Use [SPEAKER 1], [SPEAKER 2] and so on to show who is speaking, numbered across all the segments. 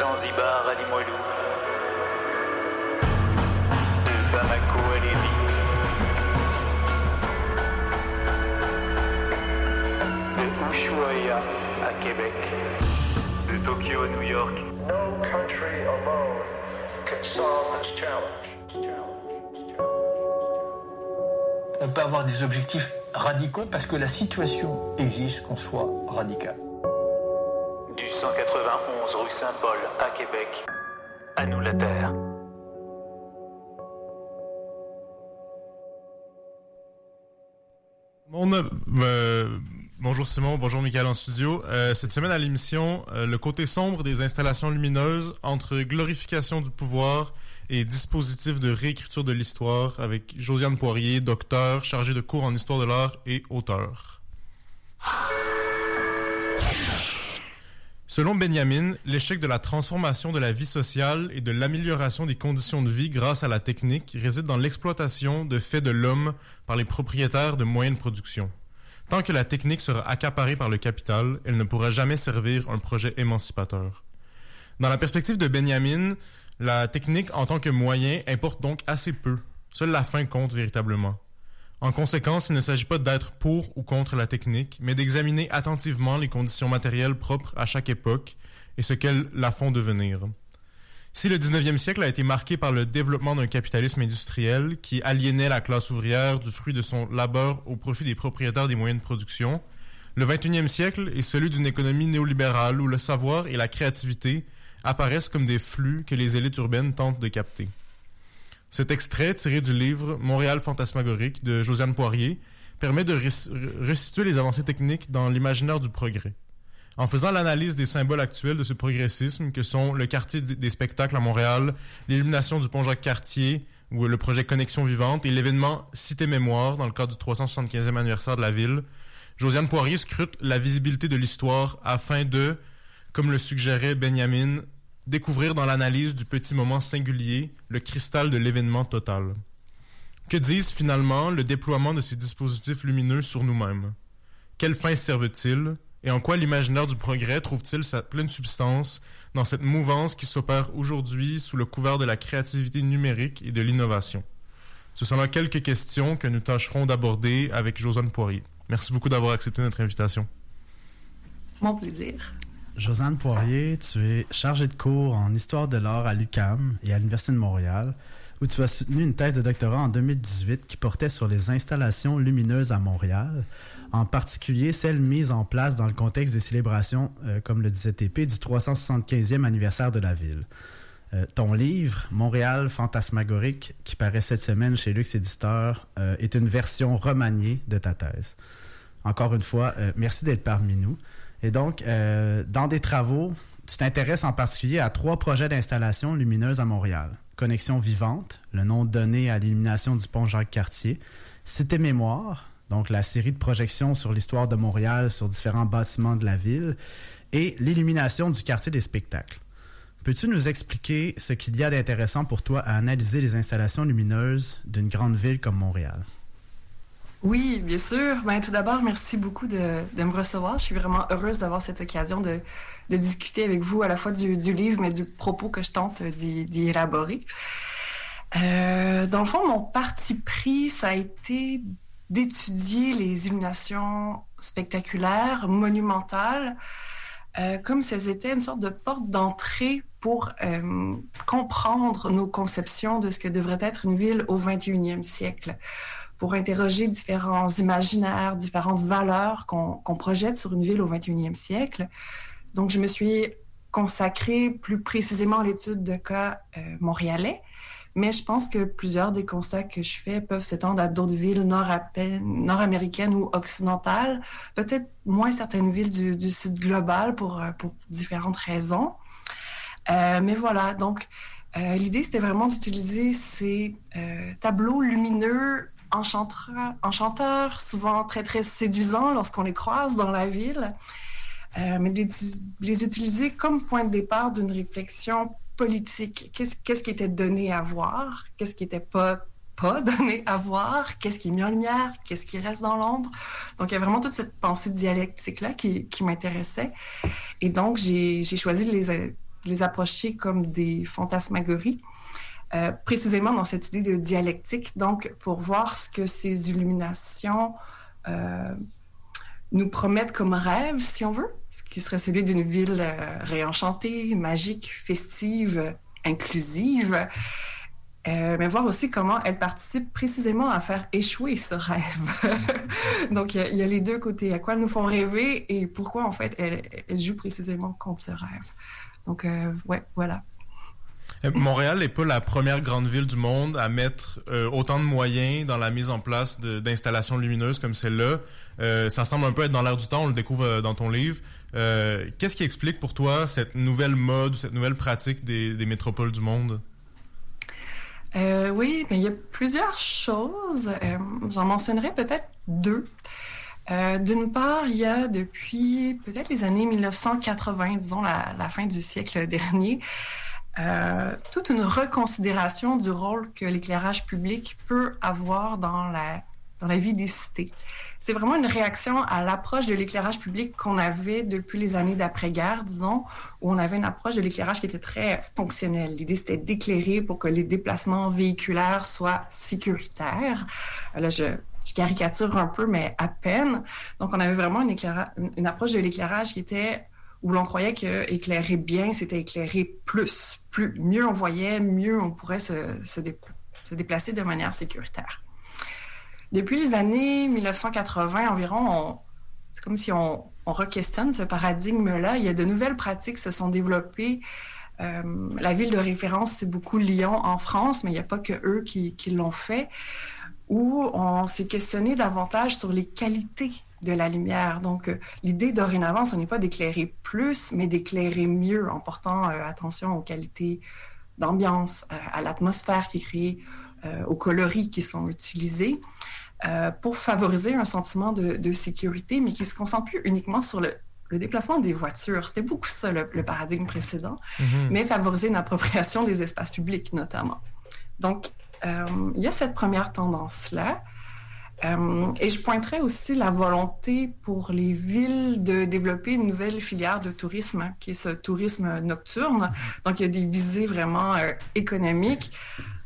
[SPEAKER 1] Zanzibar à Limoilou, de Bamako à Lévis, de Ushuaia à Québec, de Tokyo à New York.
[SPEAKER 2] No country alone can solve this challenge.
[SPEAKER 3] On peut avoir des objectifs radicaux parce que la situation exige qu'on soit radical.
[SPEAKER 1] Du 191 rue Saint-Paul à Québec, à nous la terre.
[SPEAKER 4] Euh, bonjour Simon, bonjour Michael en studio. Euh, cette semaine à l'émission, euh, le côté sombre des installations lumineuses entre glorification du pouvoir et dispositif de réécriture de l'histoire avec Josiane Poirier, docteur, chargé de cours en histoire de l'art et auteur. Selon Benjamin, l'échec de la transformation de la vie sociale et de l'amélioration des conditions de vie grâce à la technique réside dans l'exploitation de faits de l'homme par les propriétaires de moyens de production. Tant que la technique sera accaparée par le capital, elle ne pourra jamais servir un projet émancipateur. Dans la perspective de Benjamin, la technique en tant que moyen importe donc assez peu. Seule la fin compte véritablement. En conséquence, il ne s'agit pas d'être pour ou contre la technique, mais d'examiner attentivement les conditions matérielles propres à chaque époque et ce qu'elles la font devenir. Si le 19e siècle a été marqué par le développement d'un capitalisme industriel qui aliénait la classe ouvrière du fruit de son labeur au profit des propriétaires des moyens de production, le 21e siècle est celui d'une économie néolibérale où le savoir et la créativité apparaissent comme des flux que les élites urbaines tentent de capter. Cet extrait, tiré du livre Montréal fantasmagorique de Josiane Poirier, permet de restituer les avancées techniques dans l'imaginaire du progrès. En faisant l'analyse des symboles actuels de ce progressisme, que sont le quartier des spectacles à Montréal, l'illumination du pont Jacques-Cartier, ou le projet Connexion Vivante, et l'événement Cité Mémoire, dans le cadre du 375e anniversaire de la ville, Josiane Poirier scrute la visibilité de l'histoire afin de, comme le suggérait Benjamin, découvrir dans l'analyse du petit moment singulier le cristal de l'événement total. Que disent finalement le déploiement de ces dispositifs lumineux sur nous-mêmes? Quelle fin servent-ils? Et en quoi l'imaginaire du progrès trouve-t-il sa pleine substance dans cette mouvance qui s'opère aujourd'hui sous le couvert de la créativité numérique et de l'innovation? Ce sont là quelques questions que nous tâcherons d'aborder avec Josiane Poirier. Merci beaucoup d'avoir accepté notre invitation.
[SPEAKER 5] Mon plaisir.
[SPEAKER 6] Josiane Poirier, tu es chargée de cours en histoire de l'art à l'UCAM et à l'Université de Montréal, où tu as soutenu une thèse de doctorat en 2018 qui portait sur les installations lumineuses à Montréal, en particulier celles mises en place dans le contexte des célébrations, euh, comme le disait TP, du 375e anniversaire de la ville. Euh, ton livre, Montréal fantasmagorique, qui paraît cette semaine chez Lux Éditeur, euh, est une version remaniée de ta thèse. Encore une fois, merci d'être parmi nous. Et donc, euh, dans des travaux, tu t'intéresses en particulier à trois projets d'installation lumineuse à Montréal. Connexion vivante, le nom donné à l'illumination du pont Jacques-Cartier. Cité Mémoire, donc la série de projections sur l'histoire de Montréal sur différents bâtiments de la ville. Et l'illumination du quartier des spectacles. Peux-tu nous expliquer ce qu'il y a d'intéressant pour toi à analyser les installations lumineuses d'une grande ville comme Montréal?
[SPEAKER 5] Oui, bien sûr. Ben, tout d'abord, merci beaucoup de, me recevoir. Je suis vraiment heureuse d'avoir cette occasion de, discuter avec vous à la fois du, du livre, mais du propos que je tente d'y élaborer. Euh, dans le fond, mon parti pris, ça a été d'étudier les illuminations spectaculaires, monumentales, euh, comme si elles étaient une sorte de porte d'entrée pour euh, comprendre nos conceptions de ce que devrait être une ville au 21e siècle pour interroger différents imaginaires, différentes valeurs qu'on projette sur une ville au 21e siècle. Donc, je me suis consacrée plus précisément à l'étude de cas euh, montréalais, mais je pense que plusieurs des constats que je fais peuvent s'étendre à d'autres villes nord-américaines ou occidentales, peut-être moins certaines villes du, sud global pour, euh, différentes raisons. Euh, mais voilà, donc l'idée, c'était vraiment d'utiliser ces tableaux lumineux enchanteurs, souvent très, très séduisants lorsqu'on les croise dans la ville, euh, mais les, les, utiliser comme point de départ d'une réflexion politique. Qu'est-ce qui était donné à voir? Qu'est-ce qui n'était pas pas donné à voir, qu'est-ce qui est mis en lumière, qu'est-ce qui reste dans l'ombre? Donc, il y a vraiment toute cette pensée dialectique-là qui, qui m'intéressait. Et donc, j'ai choisi de les, les approcher comme des fantasmagories. Euh, précisément dans cette idée de dialectique, donc pour voir ce que ces illuminations euh, nous promettent comme rêve, si on veut, ce qui serait celui d'une ville euh, réenchantée, magique, festive, inclusive, mais voir aussi comment elle participe précisément à faire échouer ce rêve. donc il y, a les deux côtés, à quoi elles nous font rêver et pourquoi en fait elles, elles jouent précisément contre ce rêve. Donc ouais, voilà.
[SPEAKER 4] Euh, Montréal n'est pas la première grande ville du monde à mettre euh, autant de moyens dans la mise en place d'installations lumineuses comme celle-là. Euh, ça semble un peu être dans l'air du temps, on le découvre dans ton livre. Qu'est-ce qui explique pour toi cette nouvelle mode, cette nouvelle pratique des, métropoles du monde?
[SPEAKER 5] oui, mais il y a plusieurs choses. J'en mentionnerai peut-être deux. D'une part, il y a depuis peut-être les années 1980, disons la fin du siècle dernier, euh, toute une reconsidération du rôle que l'éclairage public peut avoir dans la, dans la vie des cités. C'est vraiment une réaction à l'approche de l'éclairage public qu'on avait depuis les années d'après-guerre, disons, où on avait une approche de l'éclairage qui était très fonctionnelle. L'idée, c'était d'éclairer pour que les déplacements véhiculaires soient sécuritaires. Là, je, je caricature un peu, mais à peine. Donc, on avait vraiment une, une approche de l'éclairage qui était où l'on croyait que éclairer bien, c'était éclairer plus. Plus. Mieux on voyait, mieux on pourrait se, se, déplacer de manière sécuritaire. Depuis les années 1980 environ, c'est comme si on, on re-questionne ce paradigme-là. Il y a de nouvelles pratiques qui se sont développées. Euh, la ville de référence, c'est beaucoup Lyon en France, mais il n'y a pas que eux qui, qui l'ont fait, où on s'est questionné davantage sur les qualités de la lumière. Donc, euh, l'idée dorénavant, ce n'est pas d'éclairer plus, mais d'éclairer mieux en portant euh, attention aux qualités d'ambiance, euh, à l'atmosphère qui est créée, aux coloris qui sont utilisés, pour favoriser un sentiment de, sécurité, mais qui se concentre plus uniquement sur le, déplacement des voitures. C'était beaucoup ça le, paradigme précédent, mm-hmm. mais favoriser une appropriation des espaces publics notamment. Donc, il y a cette première tendance-là. Euh, et je pointerais aussi la volonté pour les villes de développer une nouvelle filière de tourisme, qui est ce tourisme nocturne. Donc, il y a des visées vraiment euh, économiques.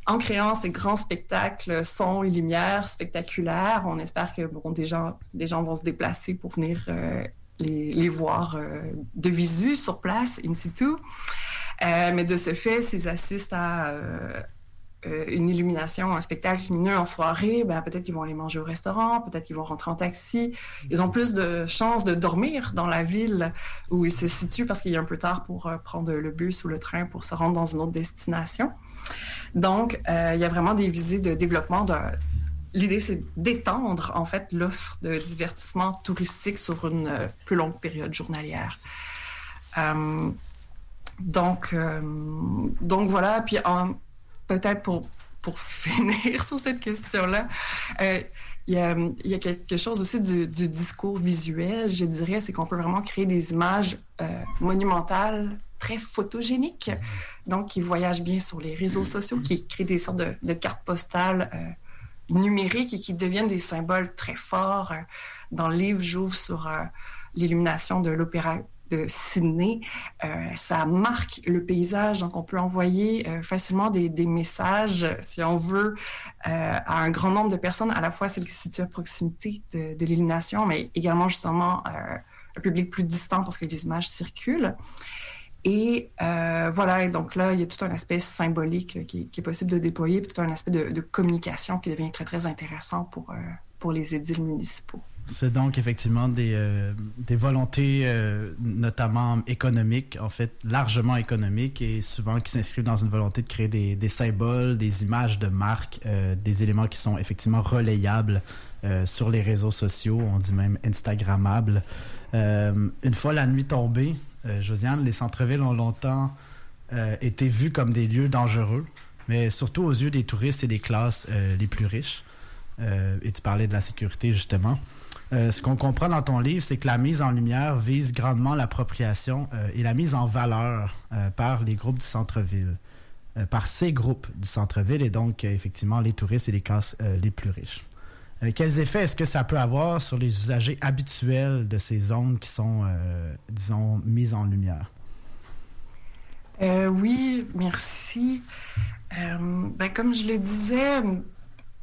[SPEAKER 5] En créant ces grands spectacles, son et lumière spectaculaires, on espère que bon, des, gens, des gens vont se déplacer pour venir euh, les, les, voir de visu sur place, in situ. mais de ce fait, s'ils assistent à euh, une illumination, un spectacle lumineux en soirée, ben, peut-être qu'ils vont aller manger au restaurant, peut-être qu'ils vont rentrer en taxi. Ils ont plus de chances de dormir dans la ville où ils se situent parce qu'il est un peu tard pour euh, prendre le bus ou le train pour se rendre dans une autre destination. Donc, euh, il y a vraiment des visées de développement L'idée, c'est d'étendre, en fait, l'offre de divertissement touristique sur une plus longue période journalière. donc, donc voilà. Puis en, peut-être pour, pour finir sur cette question-là, euh, il, y a, quelque chose aussi du, discours visuel, je dirais, c'est qu'on peut vraiment créer des images euh, monumentales, très photogéniques, donc qui voyagent bien sur les réseaux sociaux, qui créent des sortes de, cartes postales euh, numériques et qui deviennent des symboles très forts. Dans le livre, j'ouvre sur l'illumination de l'opéra de Sydney, euh, ça marque le paysage. Donc, on peut envoyer euh, facilement des, messages, si on veut, euh, à un grand nombre de personnes, à la fois celles qui se situent à proximité de, l'illumination, mais également justement un public plus distant parce que les images circulent. Et voilà, donc là, il y a tout un aspect symbolique qui, est possible de déployer, puis tout un aspect de, de, communication qui devient très, très intéressant pour, pour les édiles municipaux.
[SPEAKER 6] C'est donc effectivement des, euh, des volontés, euh, notamment économiques, en fait, largement économiques et souvent qui s'inscrivent dans une volonté de créer des, des symboles, des images de marque, euh, des éléments qui sont effectivement relayables sur les réseaux sociaux, on dit même Instagrammables. une fois la nuit tombée, Josiane, les centres-villes ont longtemps été vus comme des lieux dangereux, mais surtout aux yeux des touristes et des classes les plus riches. et tu parlais de la sécurité, justement. Euh, ce qu'on comprend dans ton livre, c'est que la mise en lumière vise grandement l'appropriation euh, et la mise en valeur euh, par les groupes du centre-ville, par ces groupes du centre-ville et donc effectivement les touristes et les classes les plus riches. quels effets est-ce que ça peut avoir sur les usagers habituels de ces zones qui sont, disons, mises en lumière?
[SPEAKER 5] Oui, merci. Ben, comme je le disais,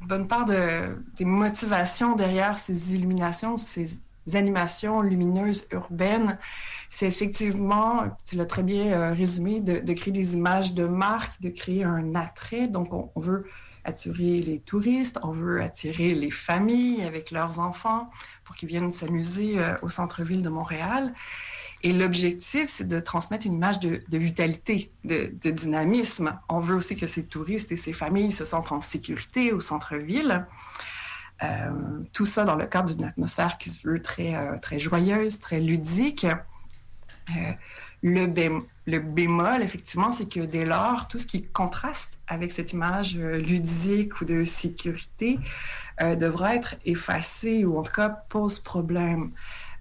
[SPEAKER 5] bonne part de, des motivations derrière ces illuminations, ces animations lumineuses urbaines, c'est effectivement, tu l'as très bien euh, résumé, de, créer des images de marque, de créer un attrait. Donc, on, on, veut attirer les touristes, on veut attirer les familles avec leurs enfants pour qu'ils viennent s'amuser euh, au centre-ville de Montréal. Et l'objectif, c'est de transmettre une image de, vitalité, de, dynamisme. On veut aussi que ces touristes et ces familles se sentent en sécurité au centre-ville. Euh, tout ça dans le cadre d'une atmosphère qui se veut très, euh, très joyeuse, très ludique. Euh, le, bém le, bémol, effectivement, c'est que dès lors, tout ce qui contraste avec cette image ludique ou de sécurité devra être effacé ou en tout cas pose problème.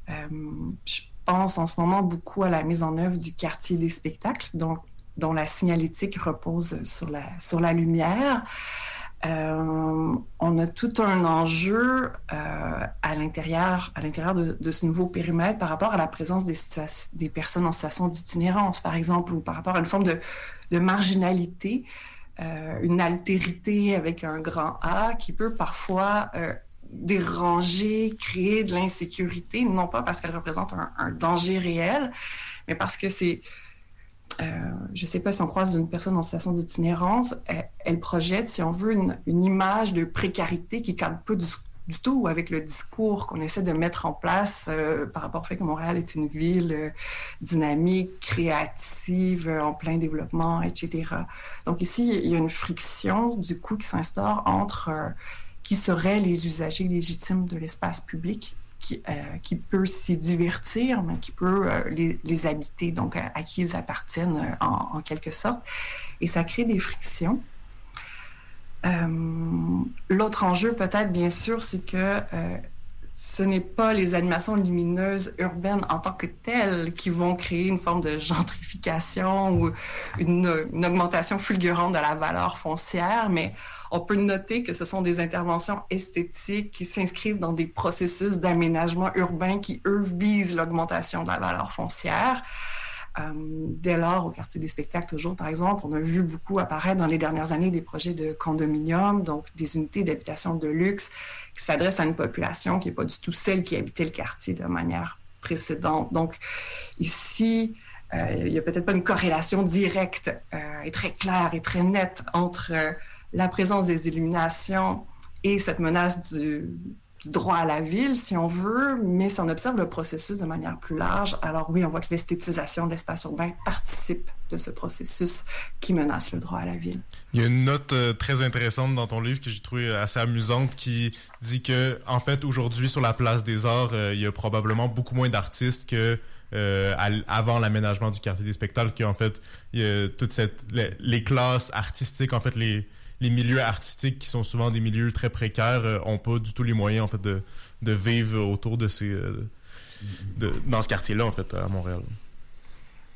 [SPEAKER 5] je pense en ce moment beaucoup à la mise en œuvre du quartier des spectacles, donc, dont la signalétique repose sur la, sur la lumière. Euh, on a tout un enjeu euh, à l'intérieur, à l'intérieur de, ce nouveau périmètre par rapport à la présence des, des personnes en situation d'itinérance, par exemple, ou par rapport à une forme de, de marginalité, euh, une altérité avec un grand A qui peut parfois déranger, créer de l'insécurité, non pas parce qu'elle représente un, danger réel, mais parce que c'est euh, je ne sais pas si on croise une personne en situation d'itinérance, elle, projette, si on veut, une, image de précarité qui ne cadre pas du, tout avec le discours qu'on essaie de mettre en place euh, par rapport au fait que Montréal est une ville euh, dynamique, créative, en plein développement, etc. Donc ici, il y a une friction, du coup, qui s'instaure entre qui seraient les usagers légitimes de l'espace public qui, euh, qui, peut s'y divertir, mais qui peut euh, les, habiter, donc à, qui ils appartiennent euh, en, en, quelque sorte. Et ça crée des frictions. L'autre enjeu, peut-être, bien sûr, c'est que ce n'est pas les animations lumineuses urbaines en tant que telles qui vont créer une forme de gentrification ou une, augmentation fulgurante de la valeur foncière, mais on peut noter que ce sont des interventions esthétiques qui s'inscrivent dans des processus d'aménagement urbain qui, eux, visent l'augmentation de la valeur foncière. Euh, dès lors, au quartier des spectacles, toujours, par exemple, on a vu beaucoup apparaître dans les dernières années des projets de condominium, donc des unités d'habitation de luxe qui s'adressent à une population qui n'est pas du tout celle qui habitait le quartier de manière précédente. Donc, ici, euh, il n'y a peut-être pas une corrélation directe euh, et très claire et très nette entre la présence des illuminations et cette menace du droit à la ville, si on veut, mais si on observe le processus de manière plus large, alors oui, on voit que l'esthétisation de l'espace urbain participe de ce processus qui menace le droit à la ville.
[SPEAKER 4] Il y a une note euh, très intéressante dans ton livre que j'ai trouvé assez amusante qui dit que, en fait, aujourd'hui, sur la place des arts, euh, il y a probablement beaucoup moins d'artistes que euh, avant l'aménagement du quartier des spectacles, qu'en fait, il y a toute les classes artistiques, en fait, les, les milieux artistiques qui sont souvent des milieux très précaires euh, ont pas du tout les moyens en fait de, vivre autour de ces euh, de, dans ce quartier là en fait à Montréal.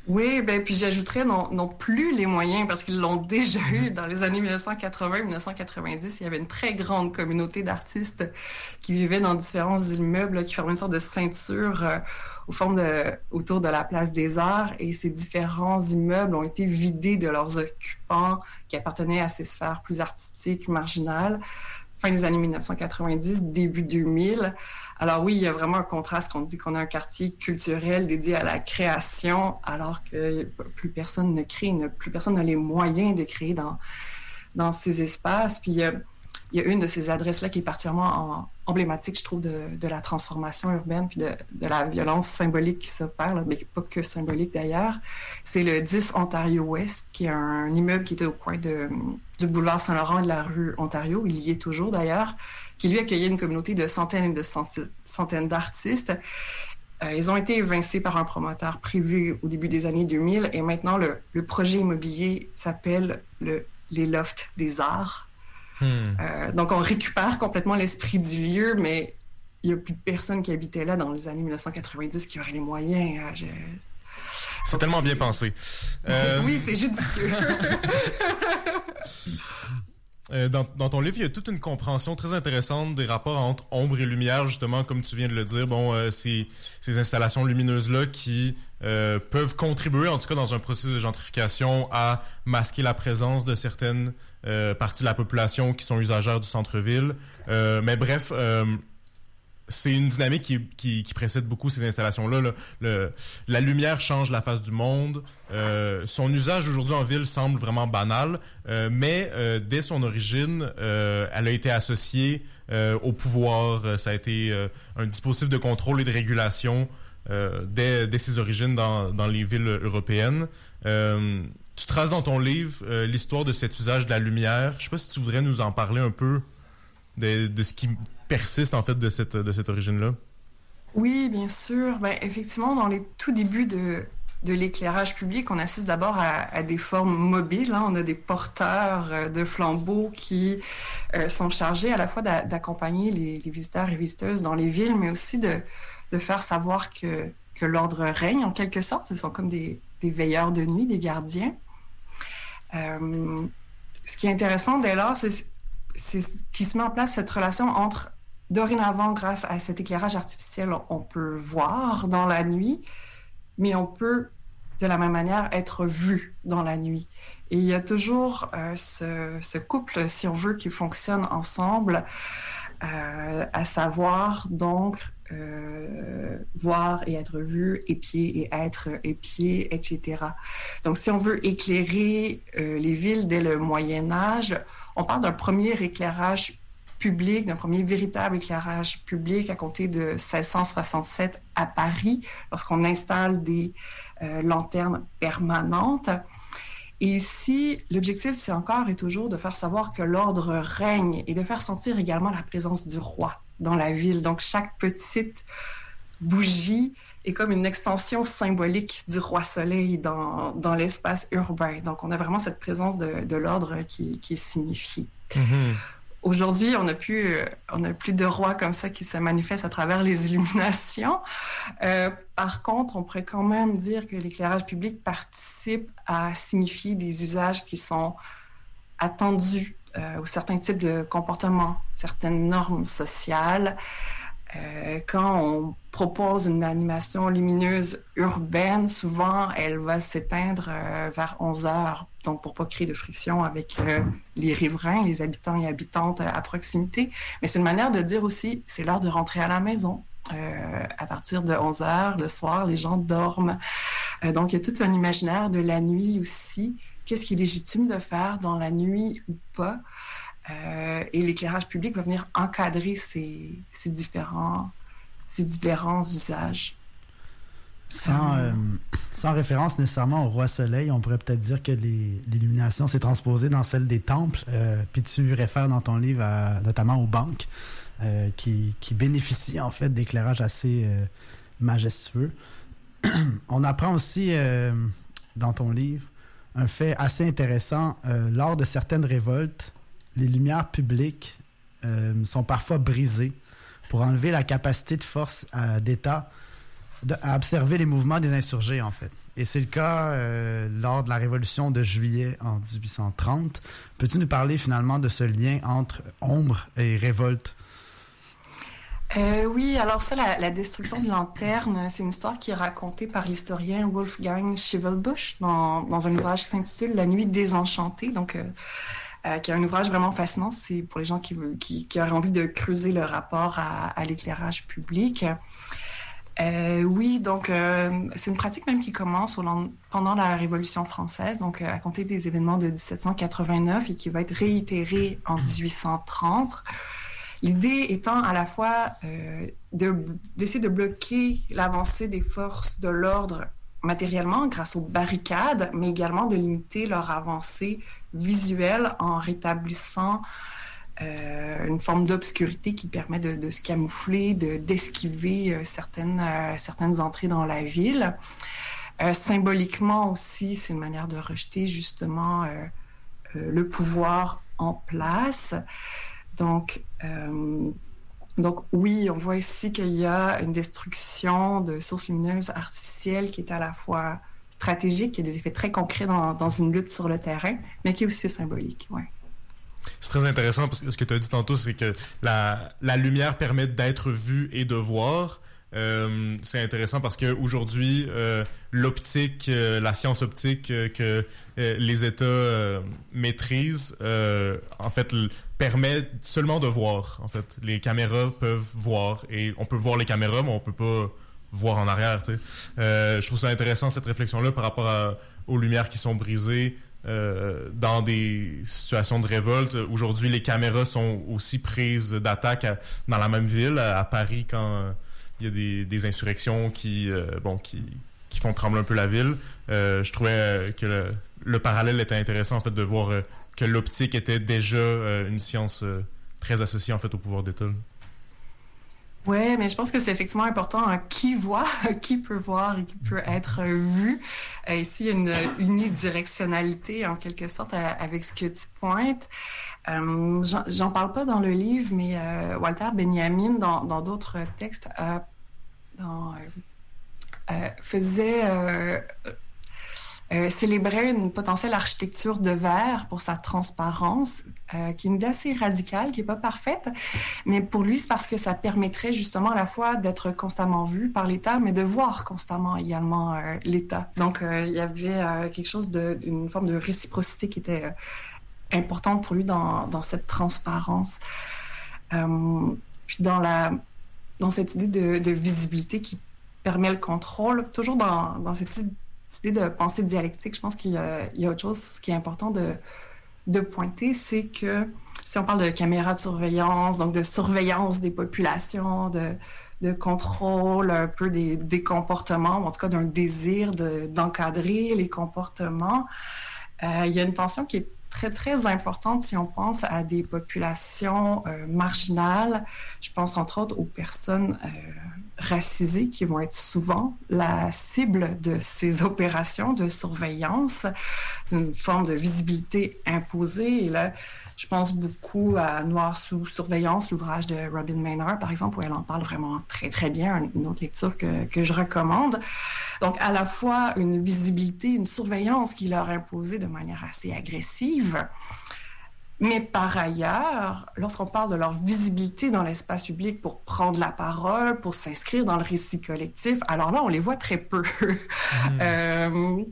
[SPEAKER 5] Oui, ben puis j'ajouterais non, non plus les moyens parce qu'ils l'ont déjà eu dans les années 1980-1990. Il y avait une très grande communauté d'artistes qui vivaient dans différents immeubles qui formaient une sorte de ceinture euh, aux formes de, autour de la place des arts et ces différents immeubles ont été vidés de leurs occupants qui appartenaient à ces sphères plus artistiques, marginales, fin des années 1990, début 2000. Alors oui, il y a vraiment un contraste qu'on dit qu'on a un quartier culturel dédié à la création, alors que plus personne ne crée, plus personne n'a les moyens de créer dans, dans ces espaces. Puis il y a, il y a une de ces adresses-là qui est particulièrement en, emblématique, je trouve, de, la transformation urbaine puis de, la violence symbolique qui s'opère, mais pas que symbolique d'ailleurs. C'est le 10 Ontario West, qui est un immeuble qui était au coin de, du boulevard Saint-Laurent et de la rue Ontario. Il y est toujours d'ailleurs, qui lui accueillait une communauté de centaines et de centaines d'artistes. Euh, ils ont été évincés par un promoteur privé au début des années 2000 et maintenant le, le projet immobilier s'appelle le, les Lofts des Arts. Hmm. Euh, donc, on récupère complètement l'esprit du lieu, mais il n'y a plus de personnes qui habitaient là dans les années 1990 qui auraient les moyens. Euh, je...
[SPEAKER 4] C'est tellement bien pensé.
[SPEAKER 5] Euh... Oui, c'est judicieux.
[SPEAKER 4] euh, dans, ton livre, il y a toute une compréhension très intéressante des rapports entre ombre et lumière, justement, comme tu viens de le dire. Bon, euh, ces, ces installations lumineuses-là qui euh, peuvent contribuer, en tout cas dans un processus de gentrification, à masquer la présence de certaines euh, parties de la population qui sont usagères du centre-ville. mais bref, c'est une dynamique qui, qui, précède beaucoup ces installations-là. La lumière change la face du monde. Euh, son usage aujourd'hui en ville semble vraiment banal, euh, mais euh, dès son origine, elle a été associée au pouvoir. Ça a été un dispositif de contrôle et de régulation dès, dès, ses origines dans, dans les villes européennes. tu traces dans ton livre l'histoire de cet usage de la lumière. Je sais pas si tu voudrais nous en parler un peu de, de ce qui persiste en fait de cette, de cette origine-là?
[SPEAKER 5] Oui, bien sûr. Ben, effectivement, dans les tout débuts de, de l'éclairage public, on assiste d'abord à, des formes mobiles. Hein. On a des porteurs euh, de flambeaux qui euh, sont chargés à la fois d'accompagner les, visiteurs et visiteuses dans les villes, mais aussi de, de faire savoir que, que l'ordre règne en quelque sorte. Ce sont comme des, des veilleurs de nuit, des gardiens. Euh, ce qui est intéressant dès lors, c'est qu'il se met en place cette relation entre Dorénavant, grâce à cet éclairage artificiel, on peut voir dans la nuit, mais on peut de la même manière être vu dans la nuit. Et il y a toujours euh, ce, couple, si on veut, qui fonctionne ensemble, euh, à savoir donc euh, voir et être vu, épier et être épié, etc. Donc si on veut éclairer les villes dès le Moyen Âge, on parle d'un premier éclairage public, d'un premier véritable éclairage public à compter de 1667 à Paris, lorsqu'on installe des euh, lanternes permanentes. Et ici, l'objectif, c'est encore et toujours de faire savoir que l'ordre règne et de faire sentir également la présence du roi dans la ville. Donc, chaque petite bougie est comme une extension symbolique du roi soleil dans, dans l'espace urbain. Donc, on a vraiment cette présence de, l'ordre qui, qui, est signifiée. Mm-hmm. Aujourd'hui, on n'a plus, de roi comme ça qui se manifeste à travers les illuminations. Euh, par contre, on pourrait quand même dire que l'éclairage public participe à signifier des usages qui sont attendus euh, ou certains types de comportements, certaines normes sociales. Euh, quand on propose une animation lumineuse urbaine, souvent elle va s'éteindre euh, vers 11 heures, donc pour pas créer de friction avec euh, les riverains, les habitants et habitantes à proximité. Mais c'est une manière de dire aussi, c'est l'heure de rentrer à la maison. à partir de 11 heures le soir, les gens dorment. donc il y a tout un imaginaire de la nuit aussi. Qu'est-ce qui est légitime de faire dans la nuit ou pas? Euh, et l'éclairage public va venir encadrer ces, ces, différents, ces différents usages.
[SPEAKER 6] Sans, euh, sans, référence nécessairement au roi soleil, on pourrait peut-être dire que l'illumination s'est transposée dans celle des temples. Euh, puis tu réfères dans ton livre notamment aux banques qui, qui, bénéficient en fait d'éclairage assez majestueux. on apprend aussi dans ton livre un fait assez intéressant lors de certaines révoltes les lumières publiques euh, sont parfois brisées pour enlever la capacité de force euh, d'État à observer les mouvements des insurgés, en fait. Et c'est le cas euh, lors de la Révolution de juillet en 1830. Peux-tu nous parler finalement de ce lien entre ombre et révolte?
[SPEAKER 5] oui, alors ça, la, destruction de lanterne, c'est une histoire qui est racontée par l'historien Wolfgang Schivelbusch dans, un ouvrage qui s'intitule La nuit désenchantée. Donc, qui est un ouvrage vraiment fascinant. C'est pour les gens qui, qui, auraient envie de creuser le rapport à, l'éclairage public. Euh, oui, donc euh, c'est une pratique même qui commence pendant la Révolution française, donc à compter des événements de 1789 et qui va être réitérée en 1830. L'idée étant à la fois d'essayer de, de bloquer l'avancée des forces de l'ordre matériellement grâce aux barricades, mais également de limiter leur avancée visuel en rétablissant euh, une forme d'obscurité qui permet de, se camoufler, de, d'esquiver euh, certaines, euh, certaines entrées dans la ville. symboliquement aussi, c'est une manière de rejeter justement le pouvoir en place. Donc, donc oui, on voit ici qu'il y a une destruction de sources lumineuses artificielles qui est à la fois stratégique, qui a des effets très concrets dans, une lutte sur le terrain, mais qui est aussi symbolique. Ouais.
[SPEAKER 4] c'est très intéressant parce que ce que tu as dit tantôt, c'est que la, la lumière permet d'être vue et de voir. Euh, c'est intéressant parce que aujourd'hui, euh, l'optique, euh, la science optique que les États maîtrisent, en fait, permet seulement de voir. En fait, les caméras peuvent voir et on peut voir les caméras, mais on peut pas voir en arrière. Sais. je trouve ça intéressant cette réflexion-là par rapport aux lumières qui sont brisées. Euh, dans des situations de révolte. Aujourd'hui, les caméras sont aussi prises d'attaque dans la même ville, à, Paris, quand il y a des, insurrections qui, euh, font trembler un peu la ville. Euh, je trouvais euh, que le, le, parallèle était intéressant, en fait, de voir euh, que l'optique était déjà euh, une science très associée, en fait, au pouvoir d'État.
[SPEAKER 5] Oui, mais je pense que c'est effectivement important hein, qui voit, qui peut voir et qui peut être vu. Euh, ici, il y a une unidirectionnalité en quelque sorte avec ce que tu pointes. Euh, J'en parle pas dans le livre, mais euh, Walter Benjamin, dans d'autres textes, dans, faisait euh, célébrait une potentielle architecture de verre pour sa transparence, euh, qui est une idée assez radicale, qui n'est pas parfaite, mais pour lui, c'est parce que ça permettrait justement à la fois d'être constamment vu par l'État, mais de voir constamment également euh, l'État. Donc, euh, il y avait quelque chose de, une forme de réciprocité qui était importante pour lui dans, cette transparence. puis dans, la, dans cette idée de, de, visibilité qui permet le contrôle, toujours dans, dans cette idée idée de pensée dialectique, je pense qu'il y, a autre chose qui est important de, pointer, c'est que si on parle de caméras de surveillance, donc de surveillance des populations, de, contrôle un peu des, comportements, en tout cas d'un désir d'encadrer de, les comportements, euh, il y a une tension qui est très, très importante si on pense à des populations euh, marginales. Je pense entre autres aux personnes euh, racisés qui vont être souvent la cible de ces opérations de surveillance, d'une forme de visibilité imposée. Et là, je pense beaucoup à Noir sous surveillance, l'ouvrage de Robin Maynard, par exemple, où elle en parle vraiment très, très bien, une autre lecture que, que je recommande. Donc, à la fois une visibilité, une surveillance qui leur est imposée de manière assez agressive, mais par ailleurs, lorsqu'on parle de leur visibilité dans l'espace public pour prendre la parole, pour s'inscrire dans le récit collectif, alors là, on les voit très peu. Mmh. euh,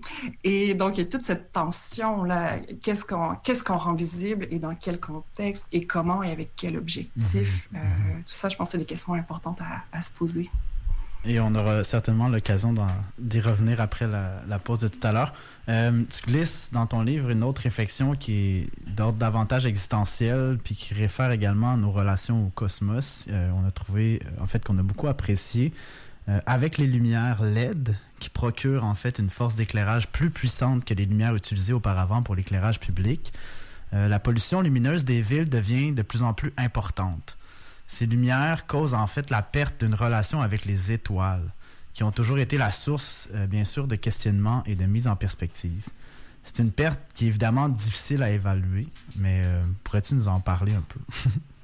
[SPEAKER 5] et donc, il y a toute cette tension-là. Qu'est-ce qu'on qu'est-ce qu'on rend visible et dans quel contexte et comment et avec quel objectif? Mmh. Euh, tout ça, je pense c'est des questions importantes à, à se poser.
[SPEAKER 6] Et on aura certainement l'occasion d'y revenir après la, pause de tout à l'heure. Euh, tu glisses dans ton livre une autre réflexion qui est d'ordre davantage existentiel, puis qui réfère également à nos relations au cosmos. Euh, on a trouvé, en fait, qu'on a beaucoup apprécié. Euh, avec les lumières LED, qui procurent en fait une force d'éclairage plus puissante que les lumières utilisées auparavant pour l'éclairage public, la pollution lumineuse des villes devient de plus en plus importante. Ces lumières causent en fait la perte d'une relation avec les étoiles, qui ont toujours été la source, euh, bien sûr, de questionnement et de mise en perspective. C'est une perte qui est évidemment difficile à évaluer, mais euh, pourrais-tu nous en parler un peu?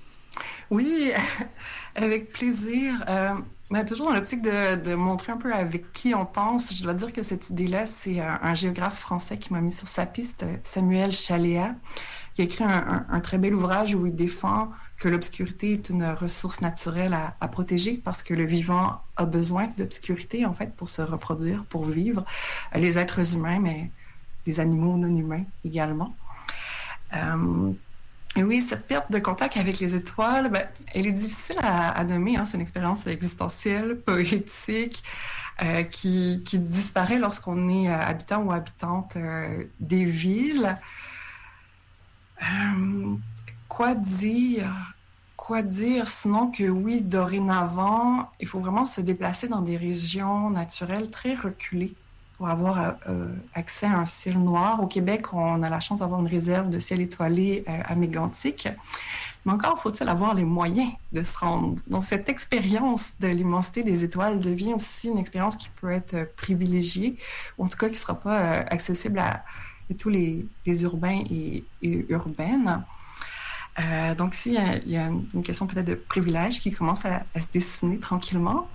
[SPEAKER 5] oui, avec plaisir. Euh, mais toujours dans l'optique de, montrer un peu avec qui on pense, je dois dire que cette idée-là, c'est un, géographe français qui m'a mis sur sa piste, Samuel Chaléa, qui a écrit un très bel ouvrage où il défend que l'obscurité est une ressource naturelle à, protéger parce que le vivant a besoin d'obscurité, en fait, pour se reproduire, pour vivre. Les êtres humains, mais les animaux non humains également. Euh, et oui, cette perte de contact avec les étoiles, ben, elle est difficile à, nommer. Hein. C'est une expérience existentielle, poétique, euh, qui, qui, disparaît lorsqu'on est euh, habitant ou habitante euh, des villes. Euh, quoi dire? Quoi dire? Sinon que oui, dorénavant, il faut vraiment se déplacer dans des régions naturelles très reculées pour avoir euh, accès à un ciel noir. Au Québec, on a la chance d'avoir une réserve de ciel étoilé euh, à Mégantic. Mais encore faut-il avoir les moyens de se rendre. Donc, cette expérience de l'immensité des étoiles devient aussi une expérience qui peut être privilégiée, ou en tout cas qui ne sera pas euh, accessible à, tous les, urbains et urbaines. Euh, donc, ici, il y a une question peut-être de privilège qui commence à, à, se dessiner tranquillement.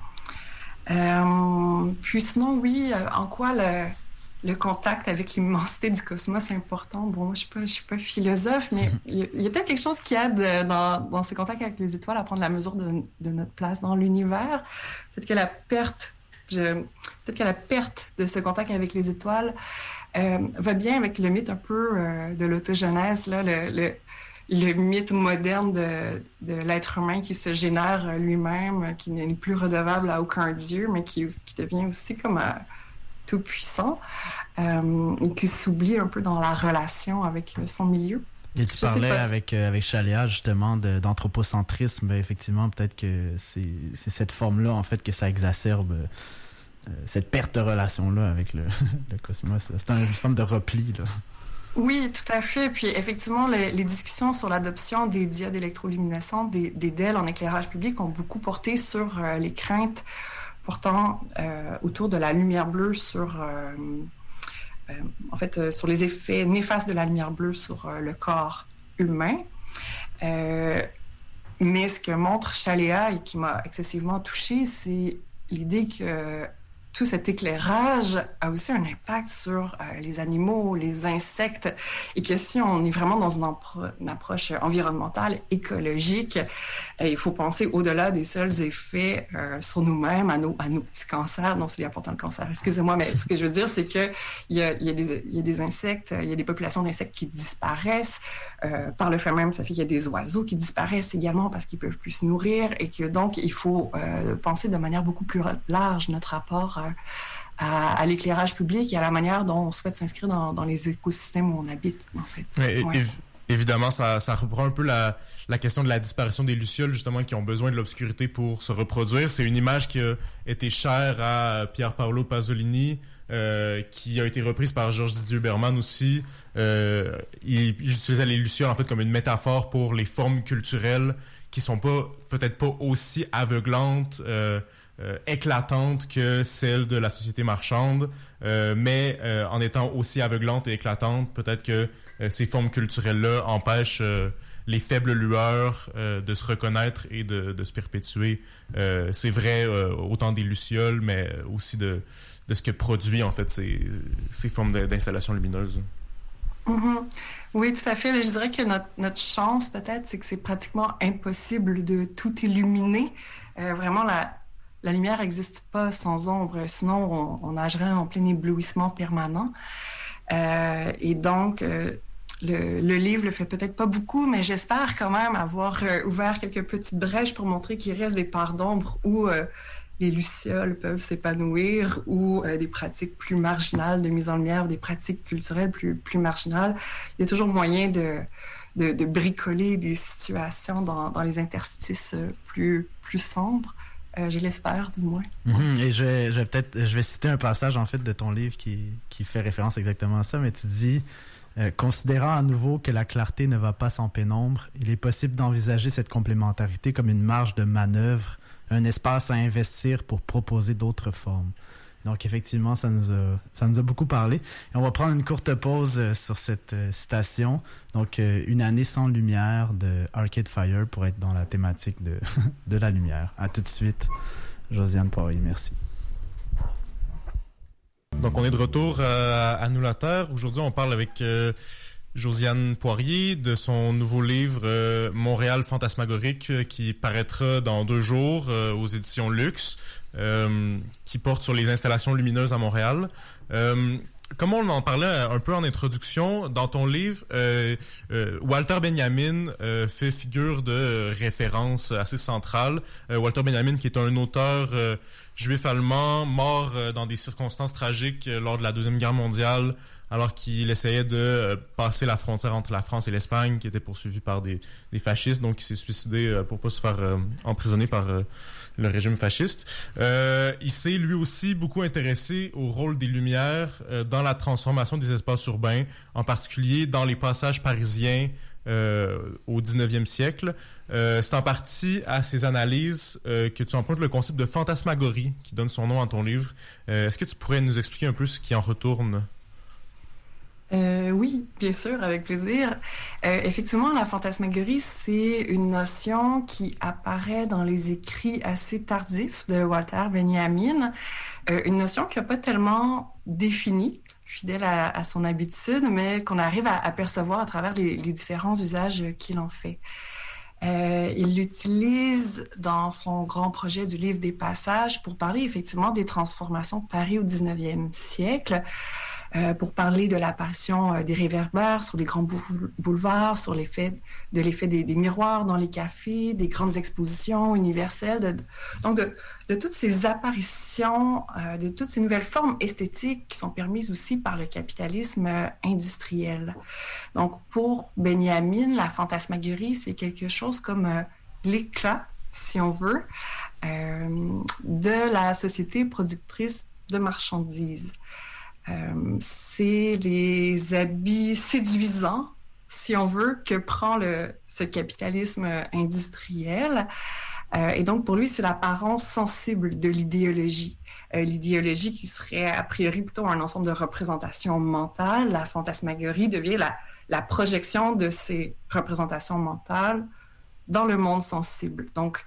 [SPEAKER 5] Euh, puis sinon, oui, en quoi le, le contact avec l'immensité du cosmos est important? Bon, moi, je ne suis, pas philosophe, mais il y a, peut-être quelque chose qui aide euh, dans, dans ce contact avec les étoiles à prendre la mesure de, de notre place dans l'univers. Peut-être que la perte, peut-être que la perte de ce contact avec les étoiles euh, va bien avec le mythe un peu euh, de l'autogenèse, là, le, le, le, mythe moderne de, de l'être humain qui se génère lui-même, qui n'est plus redevable à aucun dieu, mais qui, qui devient aussi comme tout puissant euh, et qui s'oublie un peu dans la relation avec son milieu.
[SPEAKER 6] Et tu parlais avec, euh, avec Chalia justement d'anthropocentrisme. Ben, effectivement, peut-être que c'est cette forme-là, en fait, que ça exacerbe euh, cette perte de relation-là avec le, le cosmos. C'est une forme de repli. Là.
[SPEAKER 5] Oui, tout à fait. Puis effectivement, les, discussions sur l'adoption des diodes électroluminescents, des, des DEL en éclairage public ont beaucoup porté sur euh, les craintes portant euh, autour de la lumière bleue sur, euh, en fait, sur les effets néfastes de la lumière bleue sur le corps humain. mais ce que montre Chaléa et qui m'a excessivement touchée, c'est l'idée que tout cet éclairage a aussi un impact sur euh, les animaux, les insectes, et que si on est vraiment dans une, approche environnementale, écologique, euh, il faut penser au-delà des seuls effets euh, sur nous-mêmes, à nos, petits cancers. Non, c'est important le cancer, excusez-moi, mais ce que je veux dire, c'est qu'il y a, y, des, y a des insectes, il y a des populations d'insectes qui disparaissent. par le fait même, ça fait qu'il y a des oiseaux qui disparaissent également parce qu'ils peuvent plus se nourrir, et que donc, il faut penser de manière beaucoup plus large notre rapport à, l'éclairage public et à la manière dont on souhaite s'inscrire dans, les écosystèmes où on habite, en fait.
[SPEAKER 4] évidemment, ça, reprend un peu la, question de la disparition des lucioles, justement, qui ont besoin de l'obscurité pour se reproduire. C'est une image qui a été chère à Pierre Paolo Pasolini, euh, qui a été reprise par Georges Didier Berman aussi. Euh, il, utilisait les lucioles, en fait, comme une métaphore pour les formes culturelles qui sont pas, peut-être pas aussi aveuglantes, euh, euh, éclatante que celle de la société marchande, euh, mais euh, en étant aussi aveuglante et éclatante, peut-être que ces formes culturelles-là empêchent les faibles lueurs de se reconnaître et de, se perpétuer. c'est vrai autant des lucioles, mais aussi de, ce que produit en fait ces, ces formes d'installation lumineuse.
[SPEAKER 5] Mm-hmm. Oui, tout à fait. Je dirais que notre, notre chance, peut-être, c'est que c'est pratiquement impossible de tout illuminer. vraiment, la, la lumière n'existe pas sans ombre, sinon on, nagerait en plein éblouissement permanent. Euh, et donc, euh, le, le, livre le fait peut-être pas beaucoup, mais j'espère quand même avoir euh, ouvert quelques petites brèches pour montrer qu'il reste des parts d'ombre où les lucioles peuvent s'épanouir ou des pratiques plus marginales de mise en lumière, des pratiques culturelles plus, marginales. Il y a toujours moyen de, bricoler des situations dans, les interstices plus sombres. Euh, je l'espère, du moins.
[SPEAKER 6] Mhm. et je vais, peut-être, je vais citer un passage en fait de ton livre qui, qui fait référence exactement à ça, mais tu dis euh, considérant à nouveau que la clarté ne va pas sans pénombre, il est possible d'envisager cette complémentarité comme une marge de manœuvre, un espace à investir pour proposer d'autres formes. Donc effectivement, ça nous a, ça nous a beaucoup parlé. Et on va prendre une courte pause euh, sur cette euh, citation. Donc euh, une année sans lumière de Arcade Fire pour être dans la thématique de, de la lumière. À tout de suite, Josiane Poirier, merci.
[SPEAKER 4] Donc on est de retour à, Nous la Terre. Aujourd'hui, on parle avec Josiane Poirier de son nouveau livre Montréal fantasmagorique qui paraîtra dans deux jours aux éditions Luxe. Euh, qui porte sur les installations lumineuses à Montréal. Euh, comme on en parlait un peu en introduction, dans ton livre, euh, euh Walter Benjamin euh, fait figure de référence assez centrale. Walter Benjamin, qui est un auteur juif allemand, mort dans des circonstances tragiques lors de la Deuxième Guerre mondiale, alors qu'il essayait de passer la frontière entre la France et l'Espagne, qui était poursuivi par des, fascistes, donc il s'est suicidé pour pas se faire emprisonner par le régime fasciste. Euh, il s'est lui aussi beaucoup intéressé au rôle des lumières euh, dans la transformation des espaces urbains, en particulier dans les passages parisiens euh, au 19e siècle. Euh, c'est en partie à ces analyses euh, que tu empruntes le concept de fantasmagorie qui donne son nom à ton livre. Euh, est-ce que tu pourrais nous expliquer un peu ce qui en retourne?
[SPEAKER 5] Euh, oui, bien sûr, avec plaisir. Euh, effectivement, la fantasmagorie, c'est une notion qui apparaît dans les écrits assez tardifs de Walter Benjamin, euh, une notion qui n'a pas tellement défini fidèle à, son habitude, mais qu'on arrive à, percevoir à travers les, différents usages qu'il en fait. Il l'utilise dans son grand projet du livre des passages pour parler effectivement des transformations de Paris au 19e siècle. Euh, pour parler de l'apparition euh, des réverbères sur les grands boulevards, sur l'effet de l'effet des, miroirs dans les cafés, des grandes expositions universelles, donc de, toutes ces apparitions, euh, de toutes ces nouvelles formes esthétiques qui sont permises aussi par le capitalisme industriel. Donc pour Benjamin, la fantasmagorie, c'est quelque chose comme l'éclat, si on veut, de la société productrice de marchandises. Euh, c'est les habits séduisants, si on veut, que prend le, ce capitalisme industriel. Euh, et donc, pour lui, c'est l'apparence sensible de l'idéologie. Euh, l'idéologie qui serait a priori plutôt un ensemble de représentations mentales. La fantasmagorie devient la, la projection de ces représentations mentales dans le monde sensible. Donc,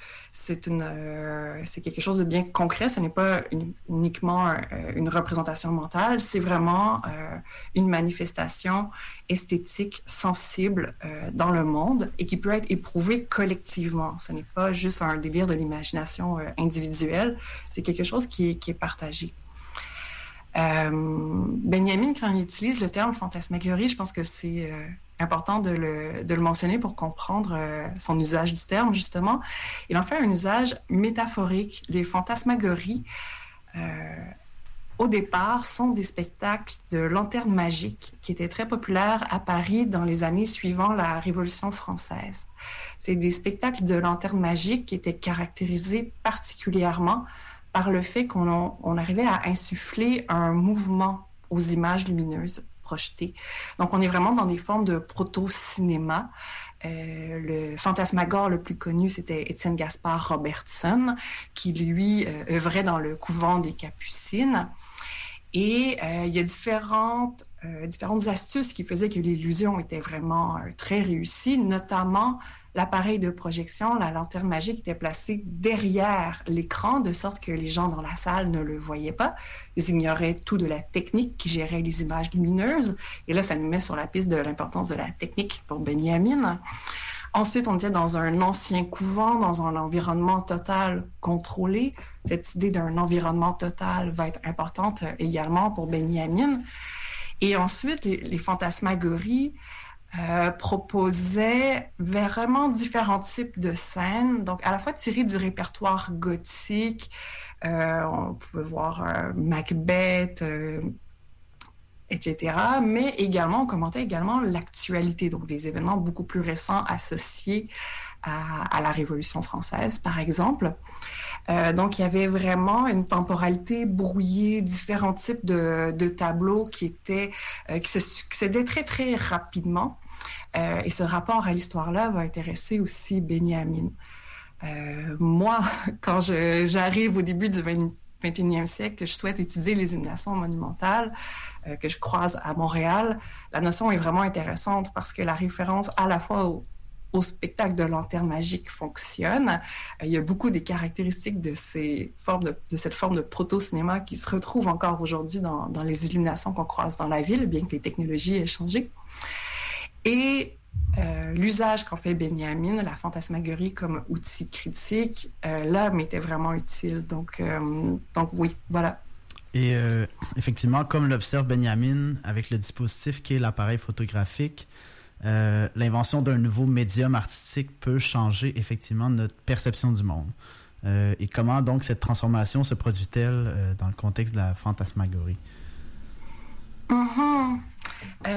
[SPEAKER 5] euh, c'est quelque chose de bien concret. Ce n'est pas uniquement euh, une représentation mentale. C'est vraiment euh, une manifestation esthétique sensible dans le monde et qui peut être éprouvée collectivement. Ce n'est pas juste un délire de l'imagination individuelle. C'est quelque chose qui qui est partagé. Benjamin, quand il utilise le terme fantasmagorie, je pense que c'est important de le, mentionner pour comprendre euh, son usage du terme, justement. Il en fait un usage métaphorique. Les fantasmagories, euh, au départ, sont des spectacles de lanternes magiques qui étaient très populaires à Paris dans les années suivant la Révolution française. C'est des spectacles de lanternes magiques qui étaient caractérisés particulièrement par le fait qu'on on arrivait à insuffler un mouvement aux images lumineuses projeté. Donc, on est vraiment dans des formes de proto-cinéma. Euh, le fantasmagore le plus connu, c'était Étienne Gaspard Robertson, qui lui euh, œuvrait dans le couvent des Capucines. Et euh, il y a différentes, différentes astuces qui faisaient que l'illusion était vraiment très réussie, notamment l'appareil de projection, la lanterne magique était placée derrière l'écran, de sorte que les gens dans la salle ne le voyaient pas. Ils ignoraient tout de la technique qui gérait les images lumineuses. Et là, ça nous met sur la piste de l'importance de la technique pour Benjamin. Ensuite, on était dans un ancien couvent, dans un environnement total contrôlé. Cette idée d'un environnement total va être importante également pour Benjamin. Et ensuite, les, fantasmagories euh, proposait vraiment différents types de scènes, donc à la fois tirées du répertoire gothique, euh, on pouvait voir euh, Macbeth, etc., mais également, on commentait également l'actualité, donc des événements beaucoup plus récents associés à, la Révolution française, par exemple. Donc, il y avait vraiment une temporalité brouillée, différents types de, tableaux qui étaient, qui se succédaient très, très rapidement. Euh, et ce rapport à l'histoire-là va intéresser aussi Benjamin. Euh, moi, quand j'arrive au début du 21e siècle, que je souhaite étudier les illuminations monumentales, euh, que je croise à Montréal, la notion est vraiment intéressante parce que la référence à la fois au, spectacle de lanterne magique fonctionne. il y a beaucoup des caractéristiques de, cette forme de proto-cinéma qui se retrouvent encore aujourd'hui dans, dans, les illuminations qu'on croise dans la ville, bien que les technologies aient changé. Et euh, l'usage qu'en fait Benjamin, la fantasmagorie comme outil critique, euh, là, m'était vraiment utile. Donc, euh, donc oui, voilà.
[SPEAKER 6] Et effectivement, comme l'observe Benjamin avec le dispositif qui est l'appareil photographique, l'invention d'un nouveau médium artistique peut changer effectivement notre perception du monde. et comment donc cette transformation se produit-elle dans le contexte de la fantasmagorie?
[SPEAKER 5] Mm-hmm.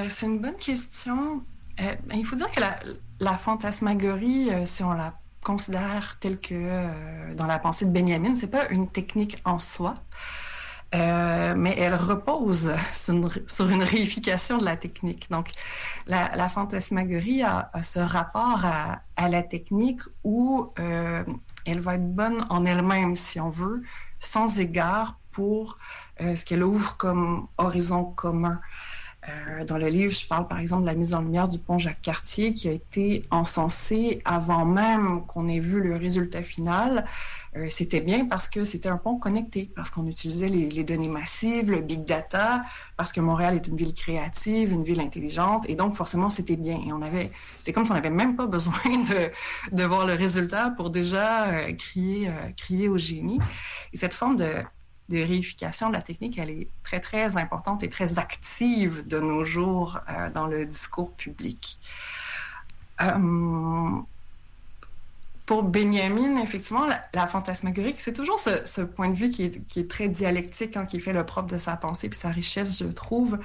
[SPEAKER 5] C'est une bonne question. Euh, ben, il faut dire que la, fantasmagorie, euh, si on la considère telle que euh, dans la pensée de Benjamin, c'est pas une technique en soi, mais elle repose sur une, réification de la technique. Donc, la, fantasmagorie a, ce rapport à, la technique où elle va être bonne en elle-même, si on veut, sans égard pour ce qu'elle ouvre comme horizon commun. Euh, dans le livre, je parle par exemple de la mise en lumière du pont Jacques-Cartier qui a été encensé avant même qu'on ait vu le résultat final. Euh, c'était bien parce que c'était un pont connecté, parce qu'on utilisait les, données massives, le big data, parce que Montréal est une ville créative, une ville intelligente, et donc forcément c'était bien. Et on avait, c'est comme si on n'avait même pas besoin de, voir le résultat pour déjà euh, crier, euh, crier au génie. Et cette forme de, de réification de la technique, elle est très, très importante et très active de nos jours dans le discours public pour Benjamin, effectivement, la, fantasmagorie, c'est toujours ce, point de vue qui est, très dialectique, hein, qui fait le propre de sa pensée puis sa richesse, je trouve.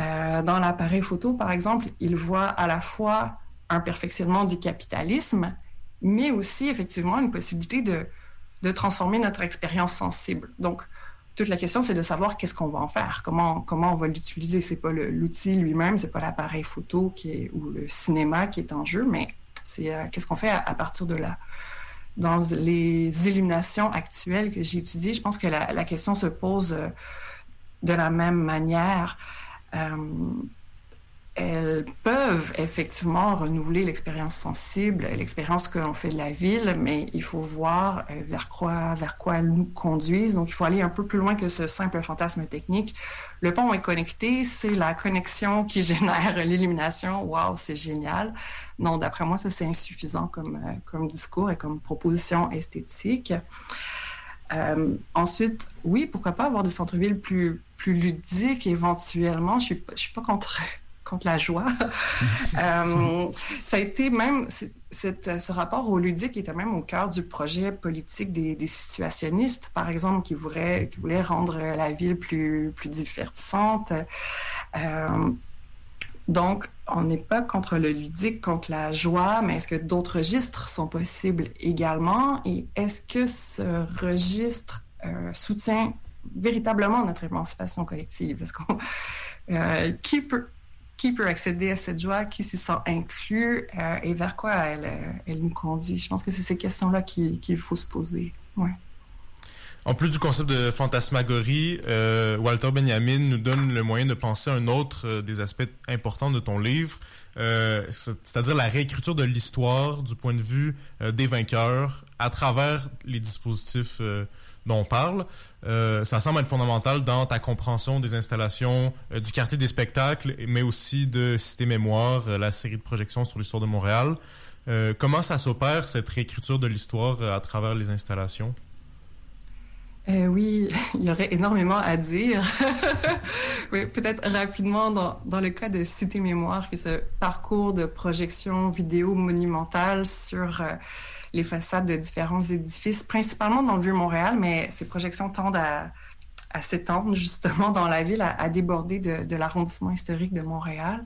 [SPEAKER 5] Euh, dans l'appareil photo, par exemple, il voit à la fois un perfectionnement du capitalisme, mais aussi effectivement une possibilité de, transformer notre expérience sensible. Donc, toute la question, c'est de savoir qu'est-ce qu'on va en faire, comment, on va l'utiliser. C'est pas l'outil lui-même, c'est pas l'appareil photo ou le cinéma qui est en jeu, mais c'est euh, qu'est-ce qu'on fait à, partir de là? Dans les illuminations actuelles que j'ai étudiées, je pense que la, question se pose euh, de la même manière. Euh, elles peuvent effectivement renouveler l'expérience sensible, l'expérience que l'on fait de la ville, mais il faut voir vers quoi, vers elles nous conduisent. Donc, il faut aller un peu plus loin que ce simple fantasme technique. Le pont est connecté, c'est la connexion qui génère l'illumination. Waouh, c'est génial. Non, d'après moi, ça, c'est insuffisant comme, euh, discours et comme proposition esthétique. Euh, ensuite, oui, pourquoi pas avoir des centres-villes plus, ludiques éventuellement. Je ne je suis pas contre, contre la joie. Euh, ça a été même, cette, ce rapport au ludique était même au cœur du projet politique des, des situationnistes, par exemple, qui voulaient, qui voulaient rendre la ville plus, plus divertissante. Donc, on n'est pas contre le ludique, contre la joie, mais est-ce que d'autres registres sont possibles également? Et est-ce que ce registre euh, soutient véritablement notre émancipation collective? Est-ce qu'on, euh, qui, peut, qui peut accéder à cette joie? Qui s'y sent inclus? Euh, et vers quoi elle, elle, nous conduit? Je pense que c'est ces questions-là qu'il faut se poser.
[SPEAKER 4] En plus du concept de fantasmagorie, euh, Walter Benjamin nous donne le moyen de penser à un autre euh, des aspects importants de ton livre, euh, c'est-à-dire la réécriture de l'histoire du point de vue des vainqueurs à travers les dispositifs dont on parle. ça semble être fondamental dans ta compréhension des installations du quartier des spectacles, mais aussi de Cité Mémoire, la série de projections sur l'histoire de Montréal. comment ça s'opère, cette réécriture de l'histoire à travers les installations?
[SPEAKER 5] Euh, oui, il y aurait énormément à dire. peut-être rapidement, dans, dans, le cas de Cité Mémoire, qui est ce parcours de projection vidéo monumentale sur euh, les façades de différents édifices, principalement dans le Vieux-Montréal, mais ces projections tendent à, s'étendre justement dans la ville, à, déborder de, de l'arrondissement historique de Montréal.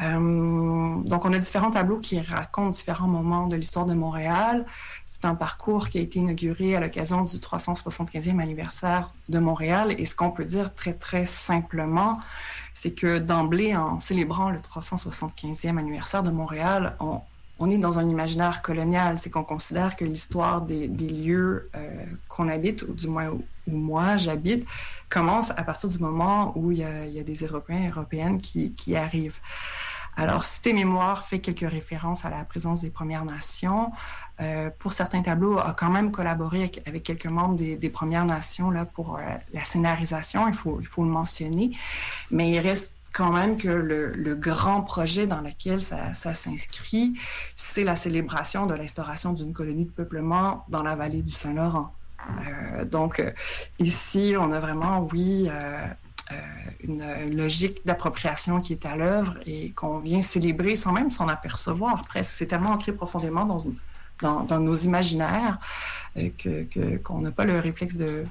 [SPEAKER 5] Euh, donc, on a différents tableaux qui racontent différents moments de l'histoire de Montréal. C'est un parcours qui a été inauguré à l'occasion du 375e anniversaire de Montréal. Et ce qu'on peut dire très, très simplement, c'est que d'emblée, en célébrant le 375e anniversaire de Montréal, on, on est dans un imaginaire colonial. C'est qu'on considère que l'histoire des, lieux euh, qu'on habite, ou du moins où, moi j'habite, commence à partir du moment où il y a, des Européens et Européennes qui, arrivent. Alors, Cité Mémoire fait quelques références à la présence des Premières Nations. Euh, pour certains tableaux, a quand même collaboré avec, quelques membres des, Premières Nations là, pour euh, la scénarisation, il faut, il faut le mentionner. Mais il reste quand même que le, grand projet dans lequel ça, s'inscrit, c'est la célébration de l'instauration d'une colonie de peuplement dans la vallée du Saint-Laurent. Euh, donc, ici, on a vraiment, oui, euh, une, logique d'appropriation qui est à l'œuvre et qu'on vient célébrer sans même s'en apercevoir presque. C'est tellement ancré profondément dans, nos imaginaires euh, que, qu'on n'a pas le réflexe de,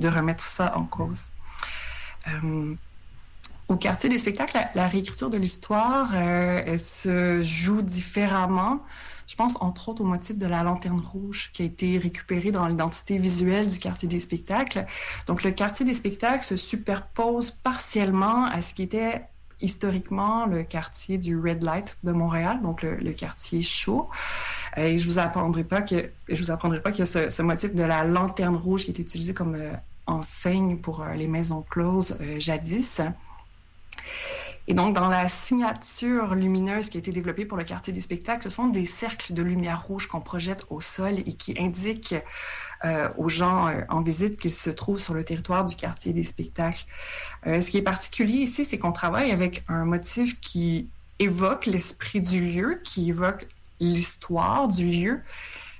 [SPEAKER 5] de, remettre ça en cause. Euh, au quartier des spectacles, la, réécriture de l'histoire, elle se joue différemment. Je pense entre autres au motif de la lanterne rouge qui a été récupérée dans l'identité visuelle du quartier des spectacles. Donc le quartier des spectacles se superpose partiellement à ce qui était historiquement le quartier du Red Light de Montréal, donc le, quartier chaud. Et je vous apprendrai pas que je vous apprendrai pas que ce, motif de la lanterne rouge qui est utilisé comme euh, enseigne pour euh, les maisons closes euh, jadis. Et donc, dans la signature lumineuse qui a été développée pour le quartier des spectacles, ce sont des cercles de lumière rouge qu'on projette au sol et qui indiquent euh, aux gens euh, en visite qu'ils se trouvent sur le territoire du quartier des spectacles. Euh, ce qui est particulier ici, c'est qu'on travaille avec un motif qui évoque l'esprit du lieu, qui évoque l'histoire du lieu,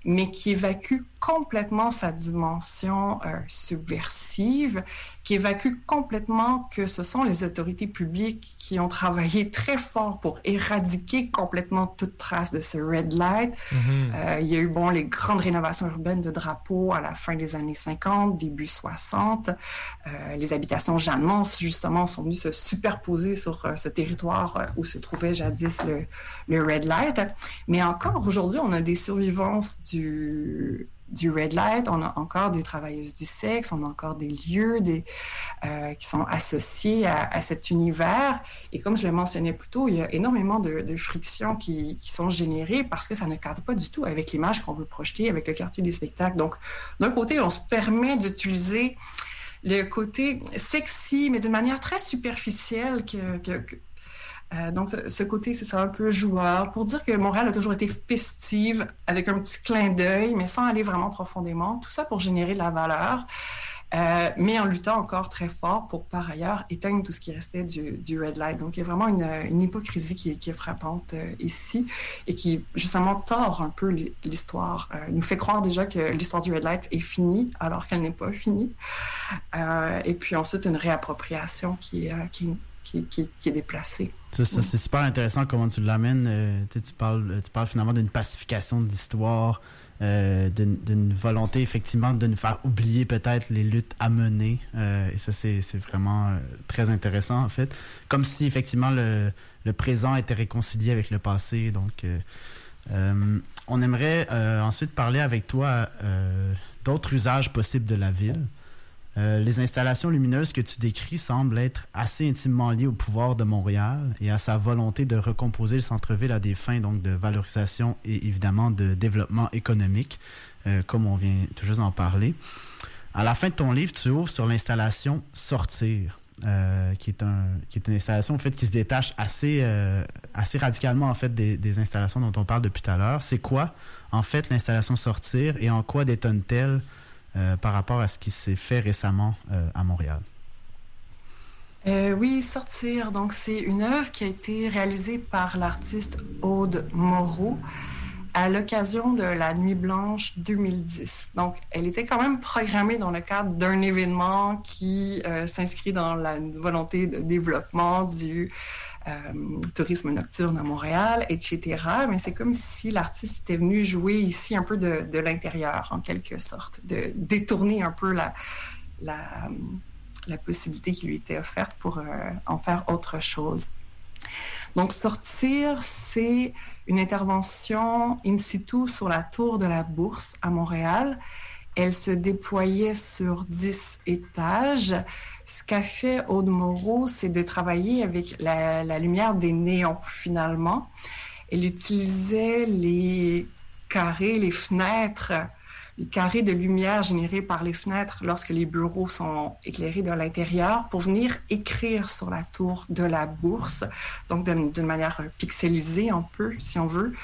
[SPEAKER 5] mais qui évacue complètement sa dimension subversive, qui évacue complètement que ce sont les autorités publiques qui ont travaillé très fort pour éradiquer complètement toute trace de ce red light. Mm-hmm. euh, il y a eu bon les grandes rénovations urbaines de drapeaux à la fin des années 50, début 60. Euh, les habitations Jeannemans, justement, sont venues se superposer sur euh, ce territoire où se trouvait jadis le, le red light. Mais encore aujourd'hui, on a des survivances du du red light, on a encore des travailleuses du sexe, on a encore des lieux euh, qui sont associés à, cet univers. Et comme je le mentionnais plus tôt, il y a énormément de, frictions qui, sont générées parce que ça ne cadre pas du tout avec l'image qu'on veut projeter avec le quartier des spectacles. Donc, d'un côté, on se permet d'utiliser le côté sexy, mais d'une manière très superficielle que euh, donc, ce, côté, c'est ça, un peu joueur, pour dire que Montréal a toujours été festive, avec un petit clin d'œil, mais sans aller vraiment profondément. Tout ça pour générer de la valeur, euh, mais en luttant encore très fort pour, par ailleurs, éteindre tout ce qui restait du, du red light. Donc, il y a vraiment une, une hypocrisie qui est, frappante euh, ici et qui, justement, tord un peu l'histoire. Nous fait croire déjà que l'histoire du red light est finie, alors qu'elle n'est pas finie. Et puis ensuite, une réappropriation qui, qui, qui est déplacée.
[SPEAKER 6] Ça, ça c'est super intéressant comment tu l'amènes. Euh, tu, parles, tu parles finalement d'une pacification de l'histoire, euh, d'une volonté effectivement de nous faire oublier peut-être les luttes à mener. Euh, et ça, c'est vraiment euh, très intéressant en fait. Comme si effectivement le, le présent était réconcilié avec le passé. Donc, euh, on aimerait ensuite parler avec toi d'autres usages possibles de la ville. Euh, les installations lumineuses que tu décris semblent être assez intimement liées au pouvoir de Montréal et à sa volonté de recomposer le centre-ville à des fins donc de valorisation et évidemment de développement économique, euh, comme on vient tout juste d'en parler. À la fin de ton livre, tu ouvres sur l'installation Sortir, euh, qui, est un, qui est une installation fait, qui se détache assez, radicalement en fait, des, des, installations dont on parle depuis tout à l'heure. C'est quoi en fait l'installation Sortir et en quoi détonne-t-elle par rapport à ce qui s'est fait récemment euh, à Montréal?
[SPEAKER 5] Euh, oui, Sortir. Donc, c'est une œuvre qui a été réalisée par l'artiste Aude Moreau à l'occasion de la Nuit Blanche 2010. Donc, elle était quand même programmée dans le cadre d'un événement qui euh, s'inscrit dans la volonté de développement du euh, tourisme nocturne à Montréal, etc. Mais c'est comme si l'artiste était venu jouer ici un peu de, l'intérieur, en quelque sorte, de détourner un peu la, la, la possibilité qui lui était offerte pour euh, en faire autre chose. Donc, sortir, c'est une intervention in situ sur la tour de la Bourse à Montréal. Elle se déployait sur 10 étages. Ce qu'a fait Aude Moreau, c'est de travailler avec la, la, lumière des néons, finalement. Elle utilisait les carrés, les fenêtres, les carrés de lumière générés par les fenêtres lorsque les bureaux sont éclairés de l'intérieur pour venir écrire sur la tour de la bourse, donc d'une manière pixelisée un peu, si on veut,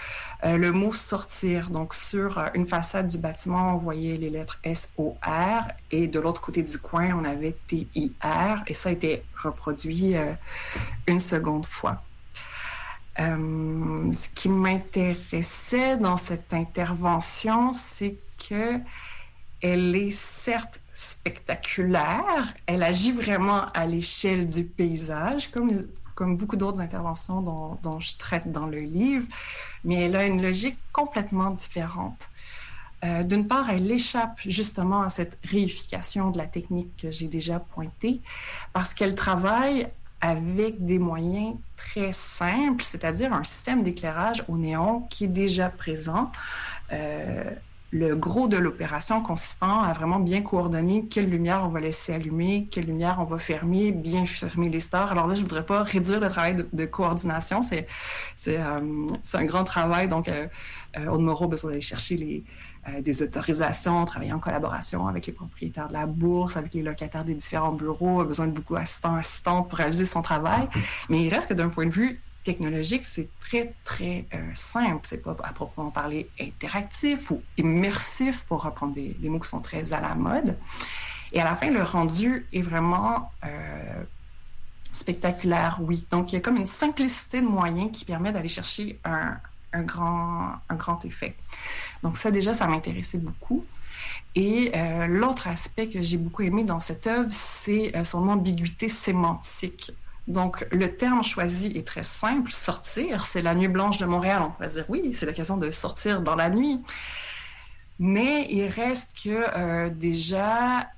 [SPEAKER 5] euh, le mot sortir. Donc sur une façade du bâtiment, on voyait les lettres S-O-R et de l'autre côté du coin, on avait T-I-R et ça a été reproduit euh, une seconde fois. Euh, ce qui m'intéressait dans cette intervention, c'est que elle est certes spectaculaire, elle agit vraiment à l'échelle du paysage, comme, beaucoup d'autres interventions dont, dont, je traite dans le livre, mais elle a une logique complètement différente. Euh, D'une part, elle échappe justement à cette réification de la technique que j'ai déjà pointée, parce qu'elle travaille avec des moyens très simples, c'est-à-dire un système d'éclairage au néon qui est déjà présent. Euh, le gros de l'opération consistant à vraiment bien coordonner quelle lumière on va laisser allumer, quelle lumière on va fermer, bien fermer les stores. Alors là, je voudrais pas réduire le travail de, coordination, c'est c'est euh, un grand travail. Donc, euh, Aude Moreau a besoin d'aller chercher euh, des autorisations, travailler en collaboration avec les propriétaires de la bourse, avec les locataires des différents bureaux, a besoin de beaucoup d'assistants, pour réaliser son travail. Mais il reste que d'un point de vue technologique, c'est très, très euh, simple. C'est pas à proprement parler interactif ou immersif, pour reprendre des, mots qui sont très à la mode. Et à la fin, le rendu est vraiment euh, spectaculaire, oui. Donc, il y a comme une simplicité de moyens qui permet d'aller chercher un, un, grand, un grand effet. Donc, ça, déjà, ça m'intéressait beaucoup. Et euh, l'autre aspect que j'ai beaucoup aimé dans cette œuvre, c'est euh, son ambiguïté sémantique. Donc, le terme choisi est très simple, sortir. C'est la nuit blanche de Montréal. On pourrait dire, oui, c'est l'occasion de sortir dans la nuit. Mais il reste que euh, déjà,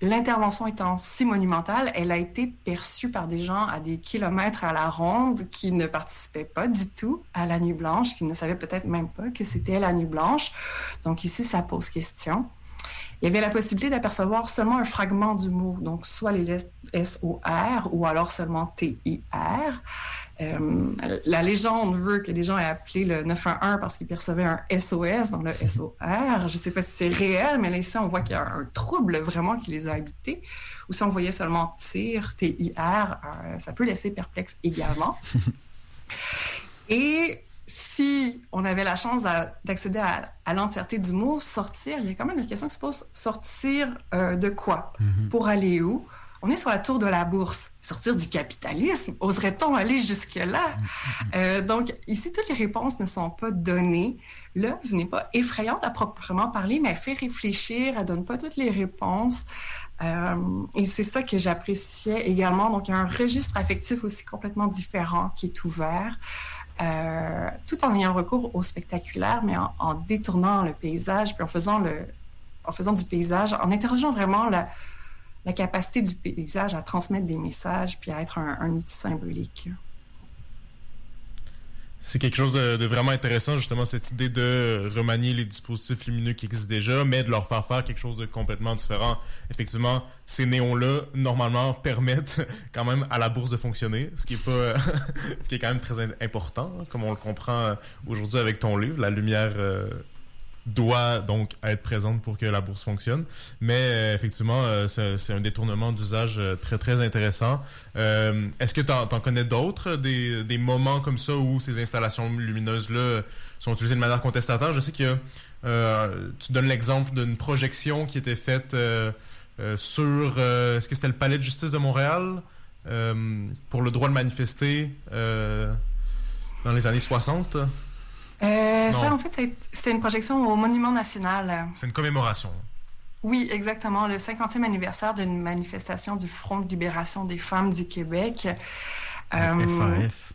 [SPEAKER 5] l'intervention étant si monumentale, elle a été perçue par des gens à des kilomètres à la ronde qui ne participaient pas du tout à la nuit blanche, qui ne savaient peut-être même pas que c'était la nuit blanche. Donc ici, ça pose question. Il y avait la possibilité d'apercevoir seulement un fragment du mot, donc soit les lettres S-O-R ou alors seulement T-I-R. Euh, la légende veut que des gens aient appelé le 911 parce qu'ils percevaient un SOS dans le SOR. Je ne sais pas si c'est réel, mais là, ici, on voit qu'il y a un trouble vraiment qui les a habités. Ou si on voyait seulement TIR, T-I-R, euh, ça peut laisser perplexe également. Et si on avait la chance d'accéder à, à l'entièreté du mot sortir, il y a quand même une question qui se pose sortir euh, de quoi? Mm -hmm. Pour aller où? On est sur la tour de la bourse. Sortir du capitalisme, oserait-on aller jusque-là? Euh, donc, ici, toutes les réponses ne sont pas données. L'œuvre n'est pas effrayante à proprement parler, mais elle fait réfléchir, elle donne pas toutes les réponses. Euh, et c'est ça que j'appréciais également. Donc, il y a un registre affectif aussi complètement différent qui est ouvert. Euh, tout en ayant recours au spectaculaire, mais en, détournant le paysage, puis en faisant, le, en faisant du paysage, en interrogeant vraiment la, la capacité du paysage à transmettre des messages puis à être un, un outil symbolique.
[SPEAKER 4] C'est quelque chose de, vraiment intéressant, justement, cette idée de remanier les dispositifs lumineux qui existent déjà, mais de leur faire faire quelque chose de complètement différent. Effectivement, ces néons-là, normalement, permettent quand même à la bourse de fonctionner, ce qui est pas, ce qui est quand même très important, comme on le comprend aujourd'hui avec ton livre, la lumière euh, doit donc être présente pour que la bourse fonctionne. Mais euh, effectivement, euh, c'est un détournement d'usage euh, très, très intéressant. Est-ce que tu en, connais d'autres, des, des, moments comme ça où ces installations lumineuses-là sont utilisées de manière contestataire? Je sais que tu donnes l'exemple d'une projection qui était faite sur... Est-ce que c'était le Palais de justice de Montréal pour le droit de manifester dans les années 60?
[SPEAKER 5] Euh, ça, en fait, c'était une projection au Monument National.
[SPEAKER 4] C'est une commémoration.
[SPEAKER 5] Oui, exactement. Le 50e anniversaire d'une manifestation du Front de libération des femmes du Québec.
[SPEAKER 6] Le euh, FAF.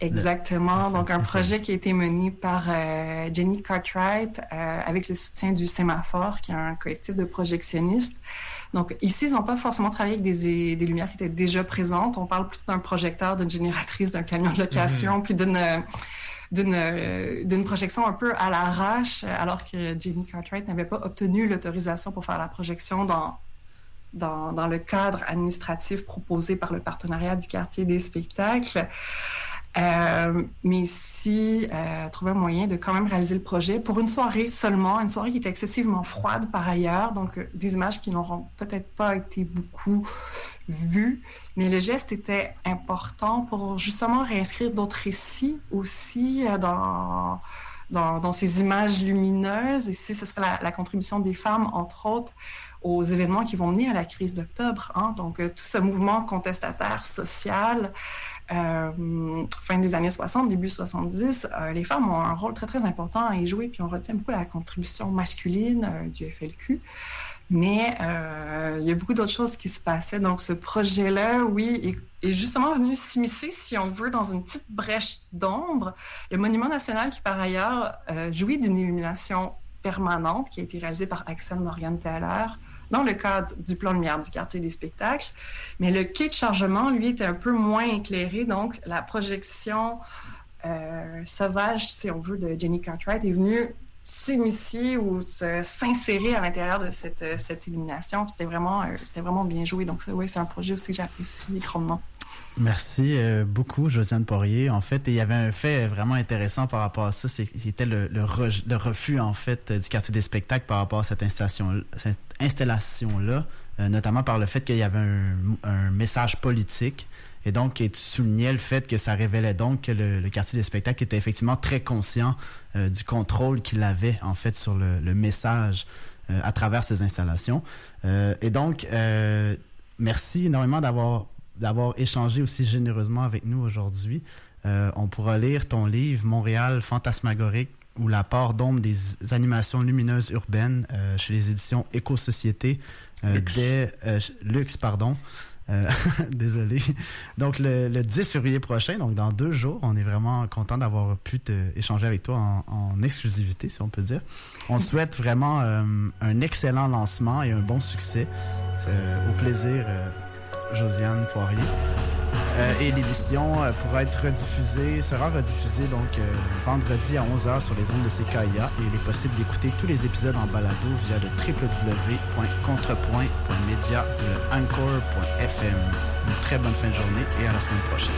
[SPEAKER 5] Exactement. Le Donc, un projet qui a été mené par euh, Jenny Cartwright euh, avec le soutien du Sémaphore, qui est un collectif de projectionnistes. Donc, ici, ils n'ont pas forcément travaillé avec des, des, lumières qui étaient déjà présentes. On parle plutôt d'un projecteur, d'une génératrice, d'un camion de location, mm -hmm. puis d'une d'une projection un peu à l'arrache, alors que Jamie Cartwright n'avait pas obtenu l'autorisation pour faire la projection dans, dans, dans, le cadre administratif proposé par le partenariat du quartier des spectacles. Euh, mais si euh, trouver un moyen de quand même réaliser le projet pour une soirée seulement, une soirée qui était excessivement froide par ailleurs, donc euh, des images qui n'auront peut-être pas été beaucoup vues, mais le geste était important pour justement réinscrire d'autres récits aussi euh, dans, dans, ces images lumineuses. Ici, ce serait la, contribution des femmes, entre autres, aux événements qui vont mener à la crise d'octobre. Hein? Donc, tout ce mouvement contestataire social fin des années 60, début 70, euh, les femmes ont un rôle très, très important à y jouer, puis on retient beaucoup la contribution masculine euh, du FLQ. Mais euh, il y a beaucoup d'autres choses qui se passaient. Donc, ce projet-là, oui, est, justement venu s'immiscer, si on veut, dans une petite brèche d'ombre. Le Monument national, qui par ailleurs jouit d'une illumination permanente, qui a été réalisée par Axel Morgan Taylor, dans le cadre du plan lumière du quartier des spectacles. Mais le quai de chargement, lui, était un peu moins éclairé. Donc, la projection euh, sauvage, si on veut, de Jenny Cartwright est venue s'immiscer ou s'insérer à l'intérieur de cette, cette illumination. C'était vraiment, euh, vraiment bien joué. Donc, oui, c'est un projet aussi que j'apprécie grandement.
[SPEAKER 6] Merci euh, beaucoup, Josiane Poirier. En fait, il y avait un fait vraiment intéressant par rapport à ça, c'était le, le, le, refus en fait du quartier des spectacles par rapport à cette installation, cette installation là, euh, notamment par le fait qu'il y avait un, un, message politique. Et donc, tu soulignais le fait que ça révélait donc que le, le quartier des spectacles était effectivement très conscient euh, du contrôle qu'il avait en fait sur le, le message euh, à travers ces installations. et donc, merci énormément d'avoir d'avoir échangé aussi généreusement avec nous aujourd'hui. Euh, on pourra lire ton livre Montréal fantasmagorique ou la part d'ombre des animations lumineuses urbaines euh, chez les éditions Éco-Société euh. Dès, Luxe, pardon. désolé. Donc le, le, 10 février prochain, donc dans deux jours, on est vraiment content d'avoir pu te, échanger avec toi en, en, exclusivité, si on peut dire. On souhaite vraiment un excellent lancement et un bon succès. au plaisir Josiane Poirier. Euh, et l'émission euh, pourra être rediffusée, sera rediffusée donc euh, vendredi à 11h sur les ondes de CKIA et il est possible d'écouter tous les épisodes en balado via le www.contrepoint.media ou le anchor.fm. Une très bonne fin de journée et à la semaine prochaine.